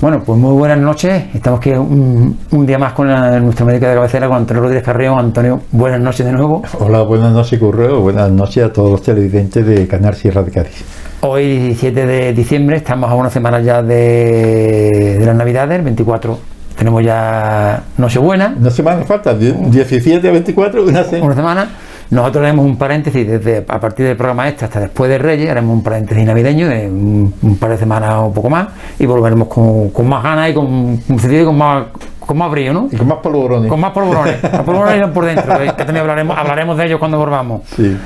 Bueno, pues muy buenas noches. Estamos aquí un, día más con nuestro médico de cabecera, con Antonio Rodríguez Carrión. Antonio, buenas noches de nuevo. Hola, buenas noches, Curreo. Buenas noches a todos los televidentes de Canal Sierra de Cádiz. Hoy, 17 de diciembre, estamos a una semana ya de, de las Navidades, el 24 tenemos ya Nochebuena. Una semana falta, 17 a 24, una semana. Una semana. Nosotros haremos un paréntesis desde a partir del programa este hasta después de Reyes, haremos un paréntesis navideño de un, par de semanas o poco más y volveremos con, más ganas y con, con más con más brillo, ¿no? Y con más polvorones. Con más polvorones. Los polvorones por dentro, que también hablaremos, hablaremos de ellos cuando volvamos. Sí.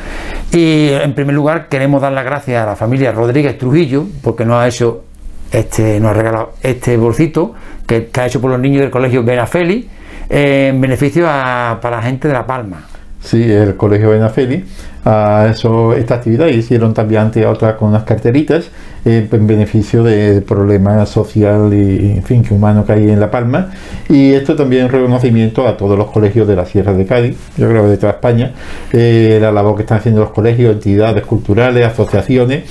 Y en primer lugar queremos dar las gracias a la familia Rodríguez Trujillo porque nos ha hecho este, nos ha regalado este bolsito que está hecho por los niños del colegio Benafeli en beneficio para la gente de La Palma. Sí, el Colegio Benafeli. A eso, esta actividad hicieron también ante otra con unas carteritas eh, en beneficio del problema social y en fin que humano que hay en La Palma. Y esto también reconocimiento a todos los colegios de la Sierra de Cádiz, yo creo que de toda España, eh, la labor que están haciendo los colegios, entidades culturales, asociaciones,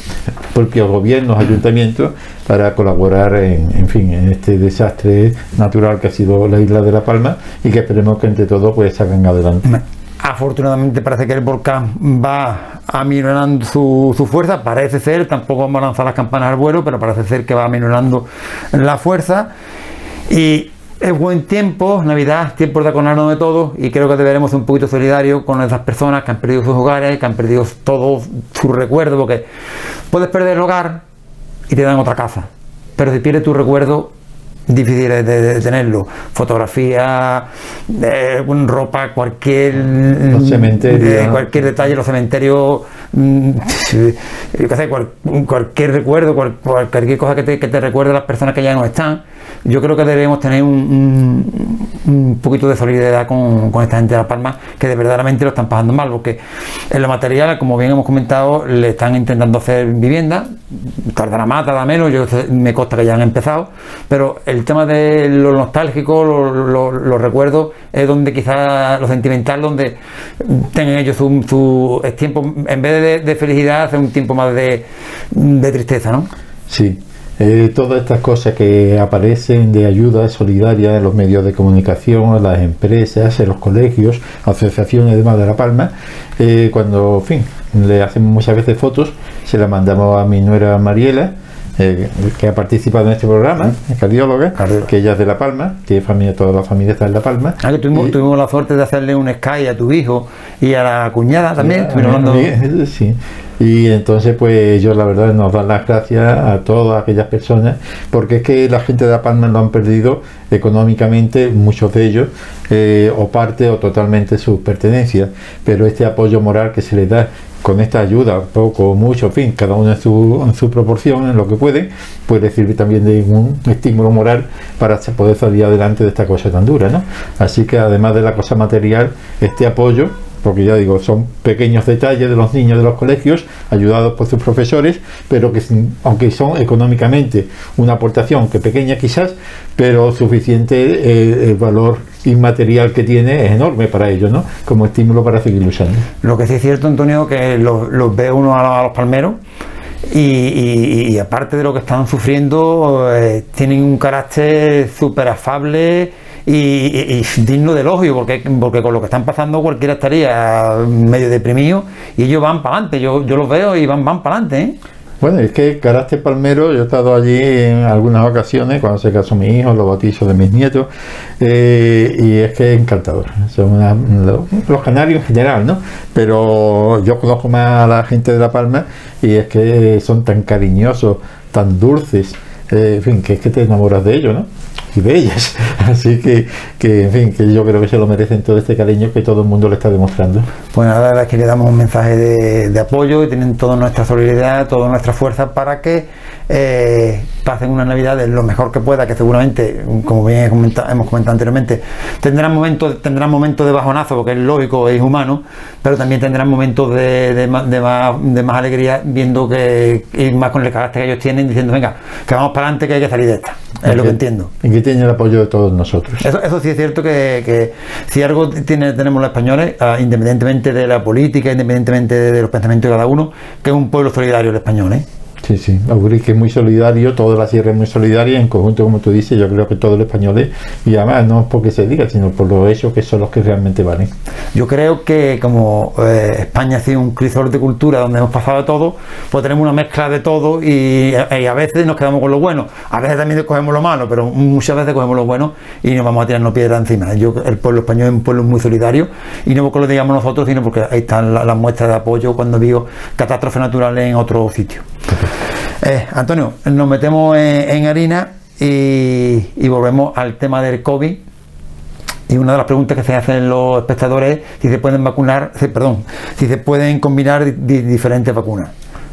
propios gobiernos, ayuntamientos para colaborar en, en fin en este desastre natural que ha sido la isla de La Palma y que esperemos que entre todos pues salgan adelante. Afortunadamente parece que el volcán va aminorando su, su, fuerza, parece ser, tampoco vamos a lanzar las campanas al vuelo, pero parece ser que va aminorando la fuerza. Y es buen tiempo, Navidad, tiempo de acordarnos de todos y creo que deberemos ser un poquito solidarios con esas personas que han perdido sus hogares, que han perdido todo su recuerdo, porque puedes perder el hogar y te dan otra casa, pero si pierdes tu recuerdo difíciles de, tenerlo. Fotografía, eh, ropa, cualquier, eh, cualquier detalle, los cementerios, mm, cualquier recuerdo, cualquier cosa que te, que te recuerde a las personas que ya no están yo creo que debemos tener un, un, poquito de solidaridad con, con, esta gente de La Palma que de verdaderamente lo están pasando mal, porque en lo material, como bien hemos comentado, le están intentando hacer vivienda, tardará más, tardará menos, yo me consta que ya han empezado, pero el tema de lo nostálgico, los recuerdos, es donde quizás lo sentimental, donde tengan ellos su, tiempo, en vez de, de felicidad, hace un tiempo más de, de tristeza, ¿no? Sí. Eh, todas estas cosas que aparecen de ayuda solidaria en los medios de comunicación, en las empresas, en los colegios, asociaciones demás de La Palma, eh, cuando, en fin, le hacemos muchas veces fotos, se las mandamos a mi nuera Mariela, eh, que ha participado en este programa, es cardióloga, que ella es de La Palma, tiene familia, toda la familia está en La Palma. Ah, que tuvimos, tuvimos, la suerte de hacerle un Sky a tu hijo y a la cuñada también. Sí, y entonces, pues yo la verdad nos dan las gracias a todas aquellas personas, porque es que la gente de La Palma lo han perdido económicamente, muchos de ellos, eh, o parte o totalmente sus pertenencias, pero este apoyo moral que se les da con esta ayuda, poco o mucho, fin, cada uno en su, en su proporción, en lo que puede, puede servir también de un estímulo moral para poder salir adelante de esta cosa tan dura, ¿no? Así que además de la cosa material, este apoyo porque ya digo, son pequeños detalles de los niños de los colegios, ayudados por sus profesores, pero que aunque son económicamente una aportación que pequeña quizás, pero suficiente, eh, el valor inmaterial que tiene es enorme para ellos, ¿no? Como estímulo para seguir luchando. Lo que sí es cierto, Antonio, que los, ve uno a los, palmeros. Y, aparte de lo que están sufriendo, eh, tienen un carácter súper afable y, digno de elogio, porque, porque con lo que están pasando cualquiera estaría medio deprimido y ellos van para adelante, yo, yo los veo y van, van para adelante. ¿eh? Bueno, es que Caraste Palmero, yo he estado allí en algunas ocasiones, cuando se casó mi hijo, los bautizos de mis nietos, eh, y es que es encantador. Son los canarios en general, ¿no? Pero yo conozco más a la gente de La Palma y es que son tan cariñosos, tan dulces, eh, en fin, que es que te enamoras de ellos, ¿no? Y bellas. Así que, que, en fin, que yo creo que se lo merecen todo este cariño que todo el mundo le está demostrando. Pues nada, la verdad es que le damos un mensaje de, de apoyo y tienen toda nuestra solidaridad, toda nuestra fuerza para que eh, pasen una Navidad de lo mejor que pueda, que seguramente, como bien hemos comentado anteriormente, tendrán momentos, tendrán momentos de bajonazo, porque es lógico, es humano, pero también tendrán momentos de, de, más, de, más, alegría viendo que, y más con el carácter que ellos tienen, diciendo, venga, que vamos para adelante, que hay que salir de esta. Es, lo que entiendo. Y que tiene el apoyo de todos nosotros. Eso, sí es cierto que, si algo tiene, tenemos los españoles, ah, independientemente de la política, independientemente de los pensamientos de cada uno, que es un pueblo solidario el español, ¿eh? Sí, sí, que es muy solidario, toda la sierra es muy solidaria, en conjunto, como tú dices, yo creo que todos los españoles, y además no es porque se diga, sino por los hechos que son los que realmente valen. Yo creo que como eh, España ha sido un crisol de cultura donde hemos pasado todo, pues tenemos una mezcla de todo y, a veces nos quedamos con lo bueno, a veces también cogemos lo malo, pero muchas veces cogemos lo bueno y nos vamos a tirarnos piedra encima. Yo, el pueblo español es un pueblo muy solidario y no porque lo digamos nosotros, sino porque ahí están las, muestras de apoyo cuando vio catástrofes naturales en otro sitio. Eh, Antonio, nos metemos en, harina y, volvemos al tema del COVID. Y una de las preguntas que se hacen los espectadores es si se pueden vacunar, perdón, si se pueden combinar diferentes vacunas.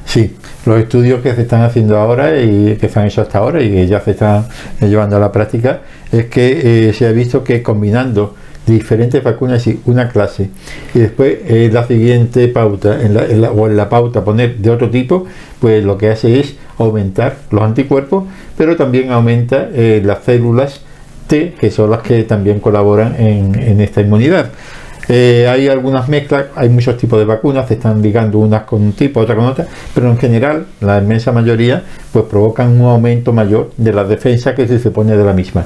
Sí, los estudios que se están haciendo ahora y que se han hecho hasta ahora y que ya se están llevando a la práctica es que eh, se ha visto que combinando diferentes vacunas y una clase y después eh, la siguiente pauta en la, o en la pauta poner de otro tipo pues lo que hace es aumentar los anticuerpos pero también aumenta eh, las células T que son las que también colaboran en, esta inmunidad eh, hay algunas mezclas, hay muchos tipos de vacunas, se están ligando unas con un tipo, otras con otra, pero en general, la inmensa mayoría, pues provocan un aumento mayor de la defensa que se pone de la misma.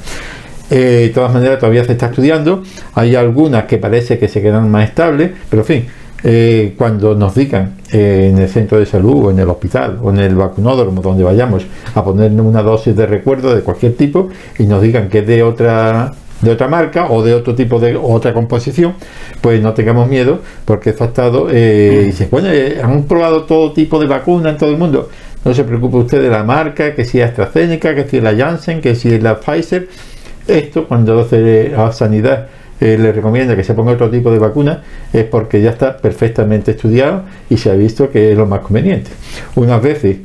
Eh, de todas maneras, todavía se está estudiando. Hay algunas que parece que se quedan más estables, pero en fin, eh, cuando nos digan eh, en el centro de salud o en el hospital o en el vacunódromo donde vayamos a ponernos una dosis de recuerdo de cualquier tipo y nos digan que es de otra de otra marca o de otro tipo de otra composición, pues no tengamos miedo porque eso ha estado y dice, bueno, han probado todo tipo de vacuna en todo el mundo. No se preocupe usted de la marca, que si es AstraZeneca, que si es la Janssen, que si es la Pfizer esto, cuando a Sanidad eh, le recomienda que se ponga otro tipo de vacuna, es porque ya está perfectamente estudiado y se ha visto que es lo más conveniente. Unas veces,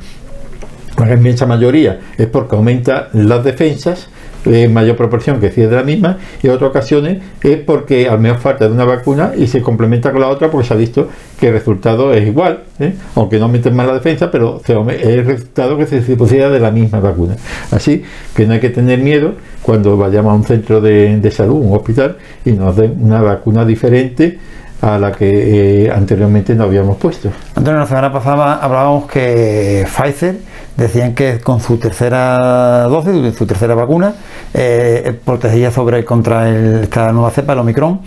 la inmensa mayoría, es porque aumenta las defensas en mayor proporción que si es de la misma y otras ocasiones es porque al menos falta de una vacuna y se complementa con la otra porque se ha visto que el resultado es igual, ¿eh? aunque no aumenten más la defensa, pero es el resultado que se pusiera de la misma vacuna. Así que no hay que tener miedo cuando vayamos a un centro de, salud, un hospital, y nos den una vacuna diferente a la que eh, anteriormente no habíamos puesto. Antonio, la semana pasada hablábamos que Pfizer decían que con su tercera dosis, su tercera vacuna, eh, protegía sobre contra esta nueva cepa, el Omicron.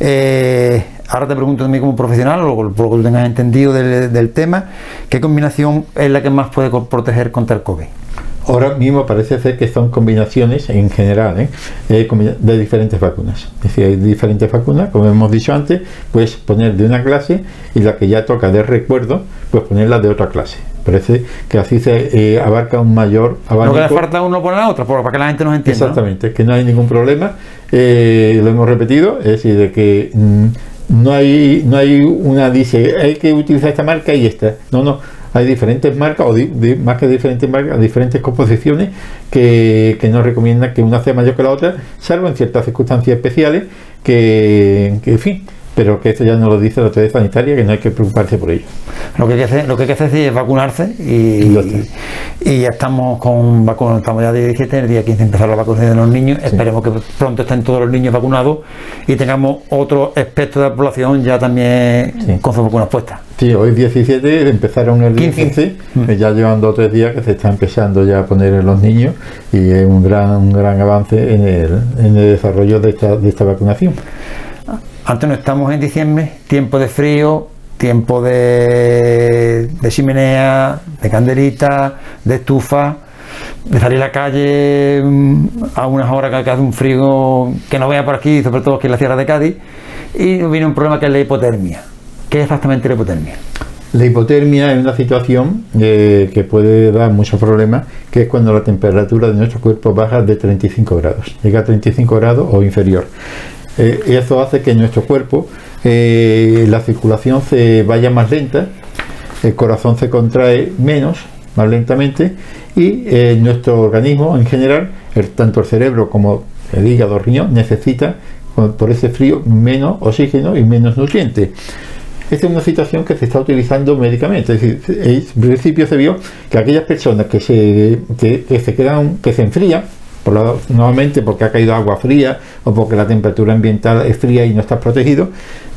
Eh, ahora te pregunto mí como profesional, o por lo que tú tengas entendido del, tema, ¿qué combinación es la que más puede proteger contra el COVID? Ahora mismo parece ser que son combinaciones en general ¿eh? de diferentes vacunas. Es decir, hay diferentes vacunas, como hemos dicho antes, puedes poner de una clase y la que ya toca de recuerdo, pues ponerla de otra clase. Parece que así se eh, abarca un mayor abanico. No que le falta uno por la otra, para que la gente nos entienda. Exactamente, que no hay ningún problema. Eh, lo hemos repetido, es decir, de que mm, no hay no hay una dice hay que utilizar esta marca y esta. No, no. Hay diferentes marcas, o más que diferentes marcas, diferentes composiciones que, que nos recomiendan que una sea mayor que la otra, salvo en ciertas circunstancias especiales que, que en fin, pero que esto ya no lo dice la autoridad sanitaria, que no hay que preocuparse por ello. Lo que hay que hacer, lo que hay que hacer es vacunarse y, y, ya estamos con vacunas, estamos ya de 17, el día 15 empezar la vacunación de los niños, esperemos que pronto estén todos los niños vacunados y tengamos otro espectro de la población ya también con sus vacunas puestas. Sí, hoy 17, empezaron el 15, 15 mm. ya llevan dos o tres días que se está empezando ya a poner en los niños y es un gran, un gran avance en el, en el desarrollo de esta, de esta vacunación. Antonio, estamos en diciembre, tiempo de frío, tiempo de, chimenea, de candelita, de estufa, de salir a la calle mm, a unas horas que hace un frío que no vea por aquí, sobre todo aquí en la Sierra de Cádiz, y viene un problema que es la hipotermia. ¿Qué es exactamente la hipotermia? La hipotermia es una situación eh, que puede dar muchos problemas, que es cuando la temperatura de nuestro cuerpo baja de 35 grados, llega a 35 grados o inferior. Eh, eso hace que en nuestro cuerpo eh, la circulación se vaya más lenta, el corazón se contrae menos, más lentamente, y eh, nuestro organismo en general, tanto el cerebro como el hígado, el riñón, necesita por ese frío menos oxígeno y menos nutrientes. Esta es una situación que se está utilizando médicamente. Es decir, en principio se vio que aquellas personas que se, que se quedan, que se enfrían, por nuevamente porque ha caído agua fría o porque la temperatura ambiental es fría y no está protegido,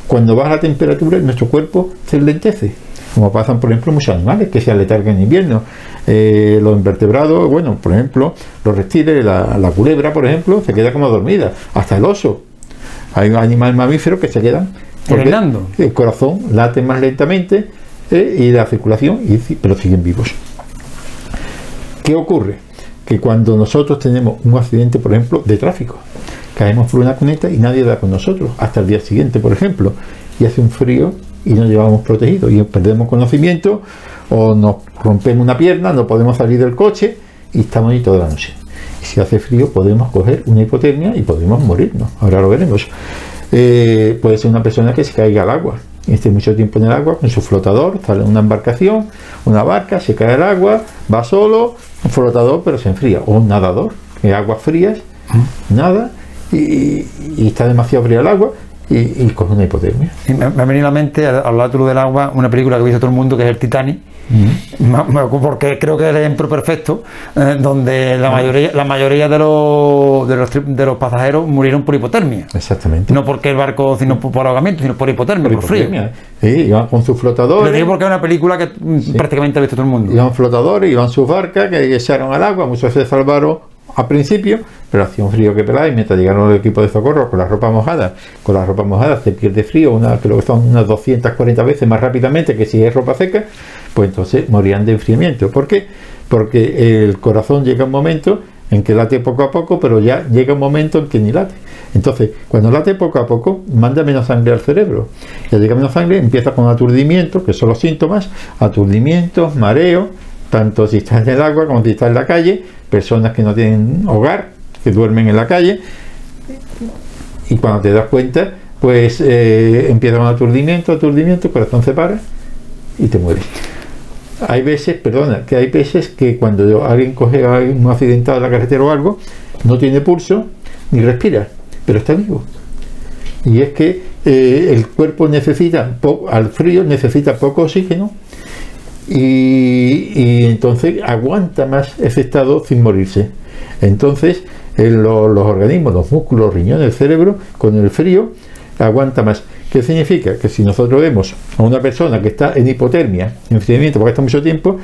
cuando baja la temperatura nuestro cuerpo se lentece como pasan, por ejemplo, muchos animales que se aletargan en invierno. Eh, los invertebrados, bueno, por ejemplo, los reptiles, la, culebra, por ejemplo, se queda como dormida, hasta el oso. Hay animales mamíferos que se quedan el corazón late más lentamente eh, y la circulación, y, pero siguen vivos. ¿Qué ocurre? Que cuando nosotros tenemos un accidente, por ejemplo, de tráfico, caemos por una cuneta y nadie da con nosotros, hasta el día siguiente, por ejemplo, y hace un frío y nos llevamos protegidos y perdemos conocimiento o nos rompemos una pierna, no podemos salir del coche y estamos ahí toda la noche. Y si hace frío podemos coger una hipotermia y podemos morirnos. Ahora lo veremos. Eh, puede ser una persona que se caiga al agua esté mucho tiempo en el agua con su flotador, sale una embarcación, una barca, se cae al agua, va solo, un flotador pero se enfría, o un nadador, en aguas frías, nada, y, y, está demasiado fría el agua, y, con una hipotermia. me, ha venido a la mente, al lado del agua, una película que ha visto todo el mundo que es el Titanic, porque creo que es el ejemplo perfecto, eh, donde la mayoría, la mayoría de los, de los, de los pasajeros murieron por hipotermia. Exactamente. No porque el barco, sino por, ahogamiento, sino por hipotermia, por, frío. Sí, iban con sus flotadores. Lo digo porque es una película que prácticamente ha visto todo el mundo. Iban flotadores, iban sus barcas que echaron al agua, muchos se salvaron al principio, pero hacía un frío que peláis mientras llegaron el equipo de socorro con la ropa mojada. Con la ropa mojada se pierde frío, una, creo que son unas 240 veces más rápidamente que si es ropa seca, pues entonces morían de enfriamiento. ¿Por qué? Porque el corazón llega un momento en que late poco a poco, pero ya llega un momento en que ni late. Entonces, cuando late poco a poco, manda menos sangre al cerebro. Ya llega menos sangre, empieza con aturdimiento, que son los síntomas, aturdimiento, mareo, tanto si está en el agua como si está en la calle, personas que no tienen hogar, que duermen en la calle, y cuando te das cuenta, pues eh, empieza con aturdimiento, aturdimiento, el corazón se para y te mueres. Hay veces, perdona, que hay veces que cuando alguien coge a un accidentado en la carretera o algo, no tiene pulso ni respira, pero está vivo. Y es que eh, el cuerpo necesita, al frío necesita poco oxígeno y, entonces aguanta más ese estado sin morirse. Entonces, los organismos, los músculos, los riñones, el cerebro, con el frío, aguanta más. ¿Qué significa? Que si nosotros vemos a una persona que está en hipotermia, en enfriamiento, porque está mucho tiempo,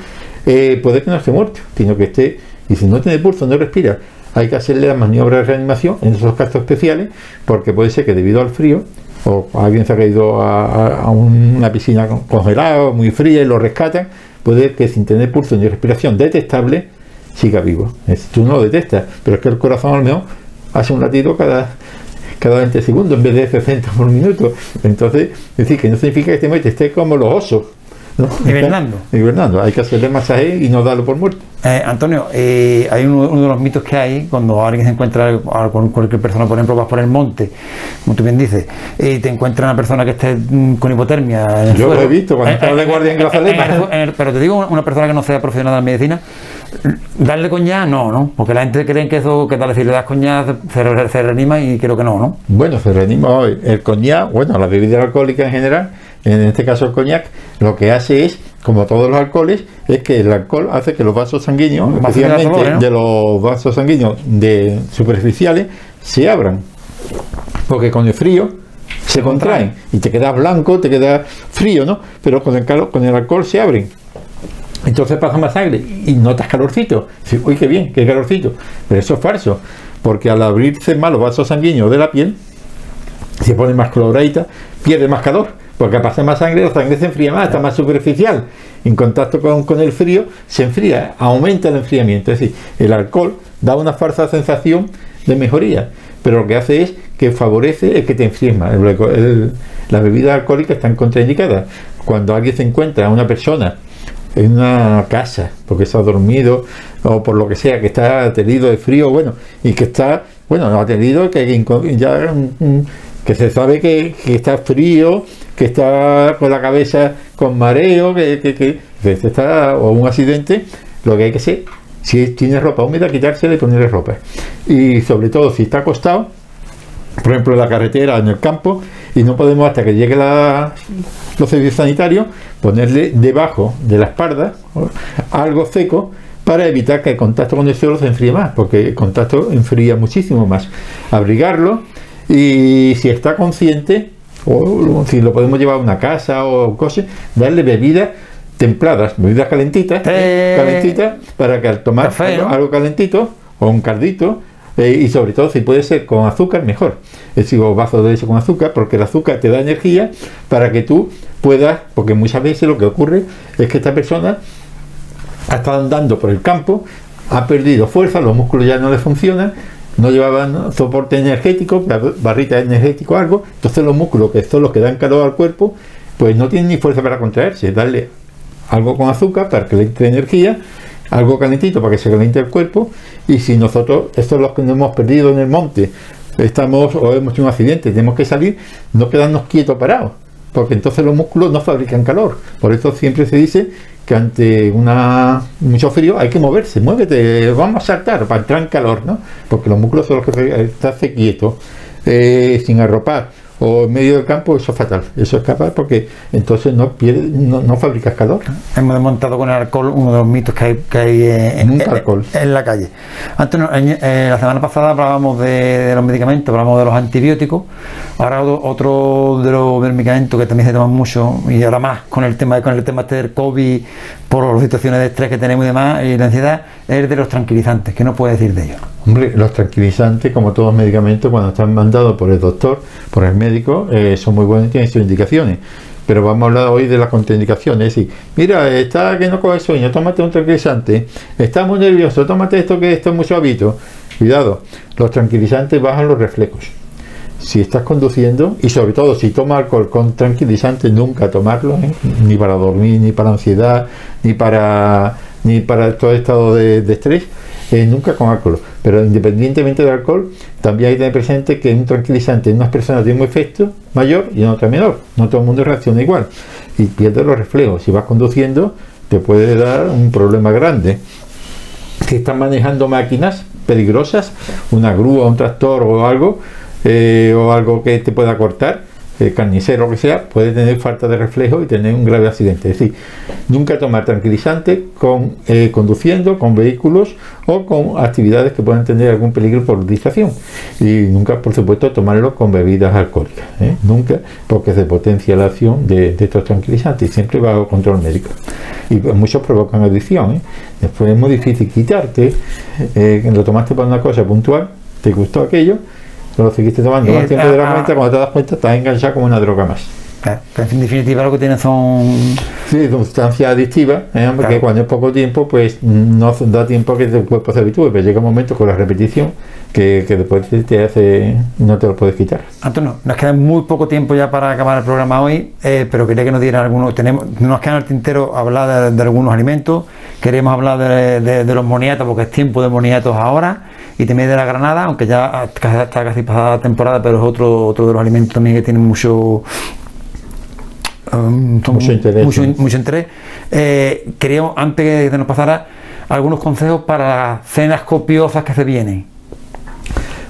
eh, puede que no esté muerto, sino que esté, y si no tiene pulso, no respira, hay que hacerle la maniobra de reanimación en esos casos especiales, porque puede ser que debido al frío, o alguien se ha caído a, una piscina congelada, muy fría, y lo rescatan, puede que sin tener pulso ni respiración detectable, siga vivo. tú no lo detectas, pero es que el corazón al menos hace un latido cada cada 20 segundos en vez de 60 por minuto. Entonces, es decir, que no significa que este muerte esté como los osos. ¿No? Hibernando. Hibernando. Hay que hacerle masaje y no darlo por muerto. Eh, Antonio, eh, hay uno, de los mitos que hay cuando alguien se encuentra con cualquier persona, por ejemplo, vas por el monte, como tú bien dices, y te encuentra una persona que esté mm, con hipotermia. Yo lo he visto cuando eh, estaba de guardia en Grazalema. Pero te digo, una persona que no sea profesional de la medicina, darle coñac no, ¿no? Porque la gente cree que eso, que tal si le das coñac se, se, reanima y creo que no, ¿no? Bueno, se reanima hoy. El coñac, bueno, la bebida alcohólica en general, en este caso el coñac, lo que hace es, como todos los alcoholes, es que el alcohol hace que los vasos sanguíneos, especialmente de los vasos sanguíneos de superficiales, se abran. Porque con el frío se contraen y te quedas blanco, te queda frío, ¿no? Pero con el, con el alcohol se abren. Entonces pasa más sangre y notas calorcito. uy, qué bien, qué calorcito. Pero eso es falso, porque al abrirse más los vasos sanguíneos de la piel, se pone más coloradita, pierde más calor, porque al pasar más sangre, la sangre se enfría más, está más superficial. En contacto con, el frío, se enfría, aumenta el enfriamiento. Es decir, el alcohol da una falsa sensación de mejoría, pero lo que hace es que favorece el que te enfríes más. las bebidas alcohólicas están contraindicadas. Cuando alguien se encuentra a una persona en una casa porque se ha dormido o por lo que sea, que está atendido de frío, bueno, y que está, bueno, no atendido, que ya que se sabe que, está frío, que está con la cabeza con mareo, que, que, está, o un accidente, lo que hay que hacer, si tiene ropa húmeda, quitársela y ponerle ropa. Y sobre todo si está acostado, por ejemplo en la carretera, en el campo, y no podemos hasta que llegue la, los servicios sanitarios ponerle debajo de la espalda algo seco para evitar que el contacto con el suelo se enfríe más, porque el contacto enfría muchísimo más. Abrigarlo y si está consciente, o si lo podemos llevar a una casa o cosas, darle bebidas templadas, bebidas calentitas, Eh, calentitas, para que al tomar café, algo, ¿no? algo calentito o un cardito, eh, y sobre todo si puede ser con azúcar, mejor. Es decir, o vasos de leche con azúcar, porque el azúcar te da energía para que tú puedas, porque muchas veces lo que ocurre es que esta persona ha estado andando por el campo, ha perdido fuerza, los músculos ya no le funcionan, no llevaban soporte energético, bar- barrita energético algo, entonces los músculos que son los que dan calor al cuerpo, pues no tienen ni fuerza para contraerse, darle algo con azúcar para que le entre energía, algo calentito para que se caliente el cuerpo, y si nosotros, estos los que nos hemos perdido en el monte, estamos o hemos tenido un accidente, tenemos que salir, no quedarnos quietos parados, porque entonces los músculos no fabrican calor. Por eso siempre se dice que ante una mucho frío hay que moverse, muévete, vamos a saltar para entrar en calor, ¿no? Porque los músculos son los que se- estarse quietos, eh, sin arropar o en medio del campo, eso es fatal. Eso es capaz porque entonces no pierde, no, no fabricas calor. Hemos desmontado con el alcohol uno de los mitos que hay, que hay eh, en, Nunca en- alcohol. en la calle. Antes, eh, la semana pasada hablábamos de, de los medicamentos, hablábamos de los antibióticos. Ahora otro, de los medicamentos que también se toman mucho y ahora más con el tema con el tema este del COVID por las situaciones de estrés que tenemos y demás y la ansiedad es de los tranquilizantes. ¿Qué nos puede decir de ellos? Hombre, los tranquilizantes, como todos los medicamentos, cuando están mandados por el doctor, por el médico, eh, son muy buenos y tienen sus indicaciones. Pero vamos a hablar hoy de las contraindicaciones. Es mira, está que no coge sueño, tómate un tranquilizante. Está muy nervioso, tómate esto que esto es muy suavito. Cuidado, los tranquilizantes bajan los reflejos. Si estás conduciendo y sobre todo si tomas alcohol con tranquilizante, nunca tomarlo, ¿eh? ni para dormir, ni para ansiedad, ni para ni para todo estado de, de estrés, eh, nunca con alcohol. Pero independientemente del alcohol, también hay que tener presente que un tranquilizante en unas personas tiene un efecto mayor y en otras menor. No todo el mundo reacciona igual y pierde los reflejos. Si vas conduciendo, te puede dar un problema grande si están manejando máquinas peligrosas, una grúa, un tractor o algo, eh, o algo que te pueda cortar, el carnicero o que sea, puede tener falta de reflejo y tener un grave accidente. Es decir, nunca tomar tranquilizante con, eh, conduciendo, con vehículos o con actividades que puedan tener algún peligro por distracción. Y nunca, por supuesto, tomarlo con bebidas alcohólicas. ¿eh? Nunca, porque se potencia la acción de, estos tranquilizantes, siempre bajo control médico. Y pues, muchos provocan adicción. ¿eh? Después es muy difícil quitarte, eh, lo tomaste para una cosa puntual, te gustó aquello, lo seguiste tomando Eh, más tiempo de la ah, cuenta, cuando te das cuenta estás enganchado como una droga más. Claro, en definitiva lo que tienen son Sí, sustancia adictiva, ¿eh? porque Claro. cuando es poco tiempo, pues no da tiempo a que tu cuerpo se habitúe, pero llega un momento con la repetición que, que después te- te hace, no te lo puedes quitar. Antonio, nos queda muy poco tiempo ya para acabar el programa hoy, eh, pero quería que nos dieran algunos. Tenemos, nos queda en el tintero hablar de, de algunos alimentos. Queremos hablar de, de- de los moniatos, porque es tiempo de moniatos ahora, y también de la granada, aunque ya está casi pasada la temporada, pero es otro, otro de los alimentos también que tienen mucho. um, Mucho interés, mucho, interés. Eh, queríamos, antes de que nos pasara, algunos consejos para las cenas copiosas que se vienen.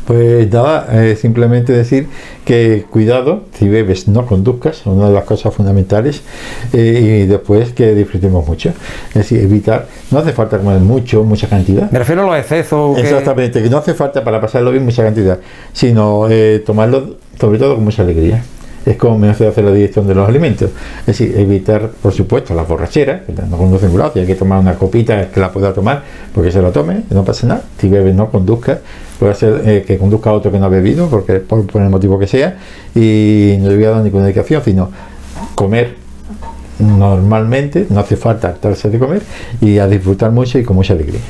Pues nada, eh, simplemente decir que cuidado, si bebes no conduzcas, una de las cosas fundamentales, eh, y después que disfrutemos mucho. Es decir, evitar, no hace falta comer mucho, mucha cantidad. Me refiero a los excesos. que- Exactamente, que no hace falta para pasarlo bien mucha cantidad, sino eh, tomarlo sobre todo con mucha alegría. Es como me hace hacer la digestión de los alimentos. Es decir, evitar, por supuesto, las borracheras, que no conducen si hay que tomar una copita que la pueda tomar, porque se la tome, no pasa nada. Si bebe, no conduzca, puede ser eh, que conduzca otro que no ha bebido, porque por, por el motivo que sea, y no le voy a dar ninguna indicación, sino comer normalmente, no hace falta hartarse de comer, y a disfrutar mucho y con mucha alegría.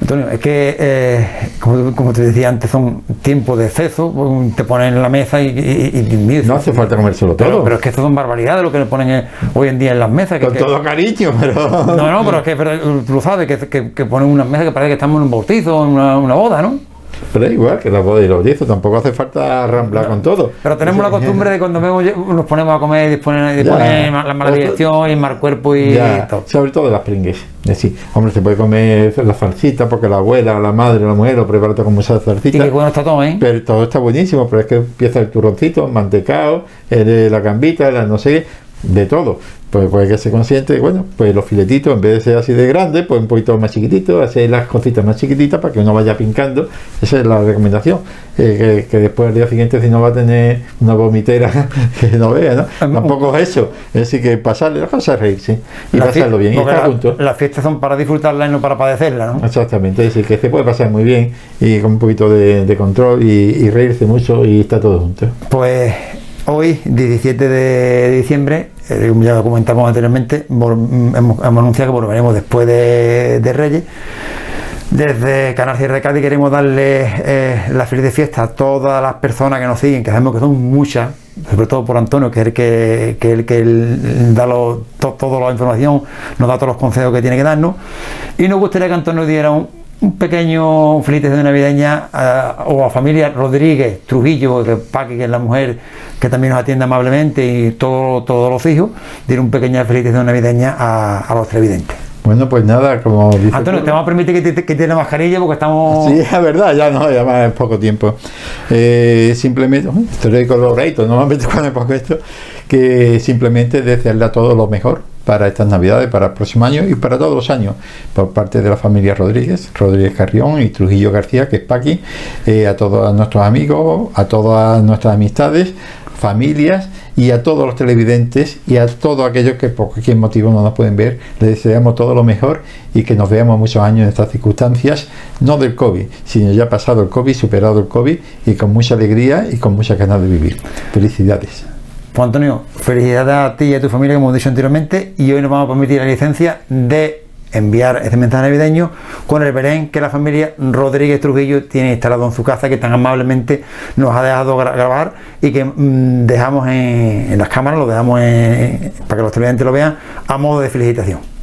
Antonio, es que, eh, como, como te decía antes, son tiempos de exceso, te ponen en la mesa y, y, y- No hace falta comérselo todo. pero, pero es que esto son barbaridades lo que le ponen eh, hoy en día en las mesas. Que, Con que- todo cariño, pero. no, no, pero es que pero tú lo sabes, que, que, que ponen unas mesas que parece que estamos en un bautizo, en una, una boda, ¿no? Pero es igual que la boda y los bautizos, tampoco hace falta ramblar con todo. Pero tenemos la costumbre de cuando vemos, nos ponemos a comer y disponen, disponen la mala dirección y el mal cuerpo y Ya, todo. sobre todo las pringues. Es decir, hombre, se puede comer la salsita porque la abuela, la madre, la mujer lo prepara todo con mucha Y salsita. que bueno está todo, ¿eh? Pero todo está buenísimo, pero es que empieza el turroncito, el mantecao, el de la gambita, la no sé qué, de todo. Pues, hay que ser consciente, bueno, pues los filetitos en vez de ser así de grandes, pues un poquito más chiquititos, hacer las cositas más chiquititas para que uno vaya pincando. Esa es la recomendación. Eh, que, después el día siguiente si no va a tener una vomitera que no vea, ¿no? Tampoco es eso. Es decir, que pasarle, dejarse reír, sí. Y pasarlo bien. Y estar juntos. Las fiestas son para disfrutarla y no para padecerla, ¿no? Exactamente. Es decir, que se puede pasar muy bien y con un poquito de, control y, y reírse mucho y está todo junto. Pues Hoy, 17 de diciembre, eh, como ya comentamos anteriormente, hemos, anunciado que volveremos después de, Reyes. Desde Canal Cierre de Cádiz queremos darle eh, la feliz de fiesta a todas las personas que nos siguen, que sabemos que son muchas, sobre todo por Antonio, que es el que, el que da toda la información, nos da todos los consejos que tiene que darnos. Y nos gustaría que Antonio diera un, un pequeño de navideña o a familia Rodríguez Trujillo, de Paqui, que es la mujer que también nos atiende amablemente, y todo, todos los hijos, dir un pequeña felicitación navideña a, los televidentes. Bueno, pues nada, como dice Antonio, te vamos a permitir que, te, que tiene mascarilla porque estamos. Sí, es verdad, ya no, ya va en poco tiempo. Eh, simplemente, estoy con los reitos, normalmente cuando me pongo esto, que simplemente desearle a todos lo mejor para estas navidades, para el próximo año y para todos los años, por parte de la familia Rodríguez, Rodríguez Carrión y Trujillo García, que es Paqui, eh, a todos nuestros amigos, a todas nuestras amistades, familias y a todos los televidentes y a todos aquellos que por cualquier motivo no nos pueden ver, les deseamos todo lo mejor y que nos veamos muchos años en estas circunstancias, no del COVID, sino ya pasado el COVID, superado el COVID y con mucha alegría y con muchas ganas de vivir. Felicidades. Pues Antonio, felicidades a ti y a tu familia, como hemos dicho anteriormente, y hoy nos vamos a permitir la licencia de enviar este mensaje navideño con el Belén que la familia Rodríguez Trujillo tiene instalado en su casa, que tan amablemente nos ha dejado grabar y que mm, dejamos en, las cámaras, lo dejamos para que los televidentes lo vean a modo de felicitación.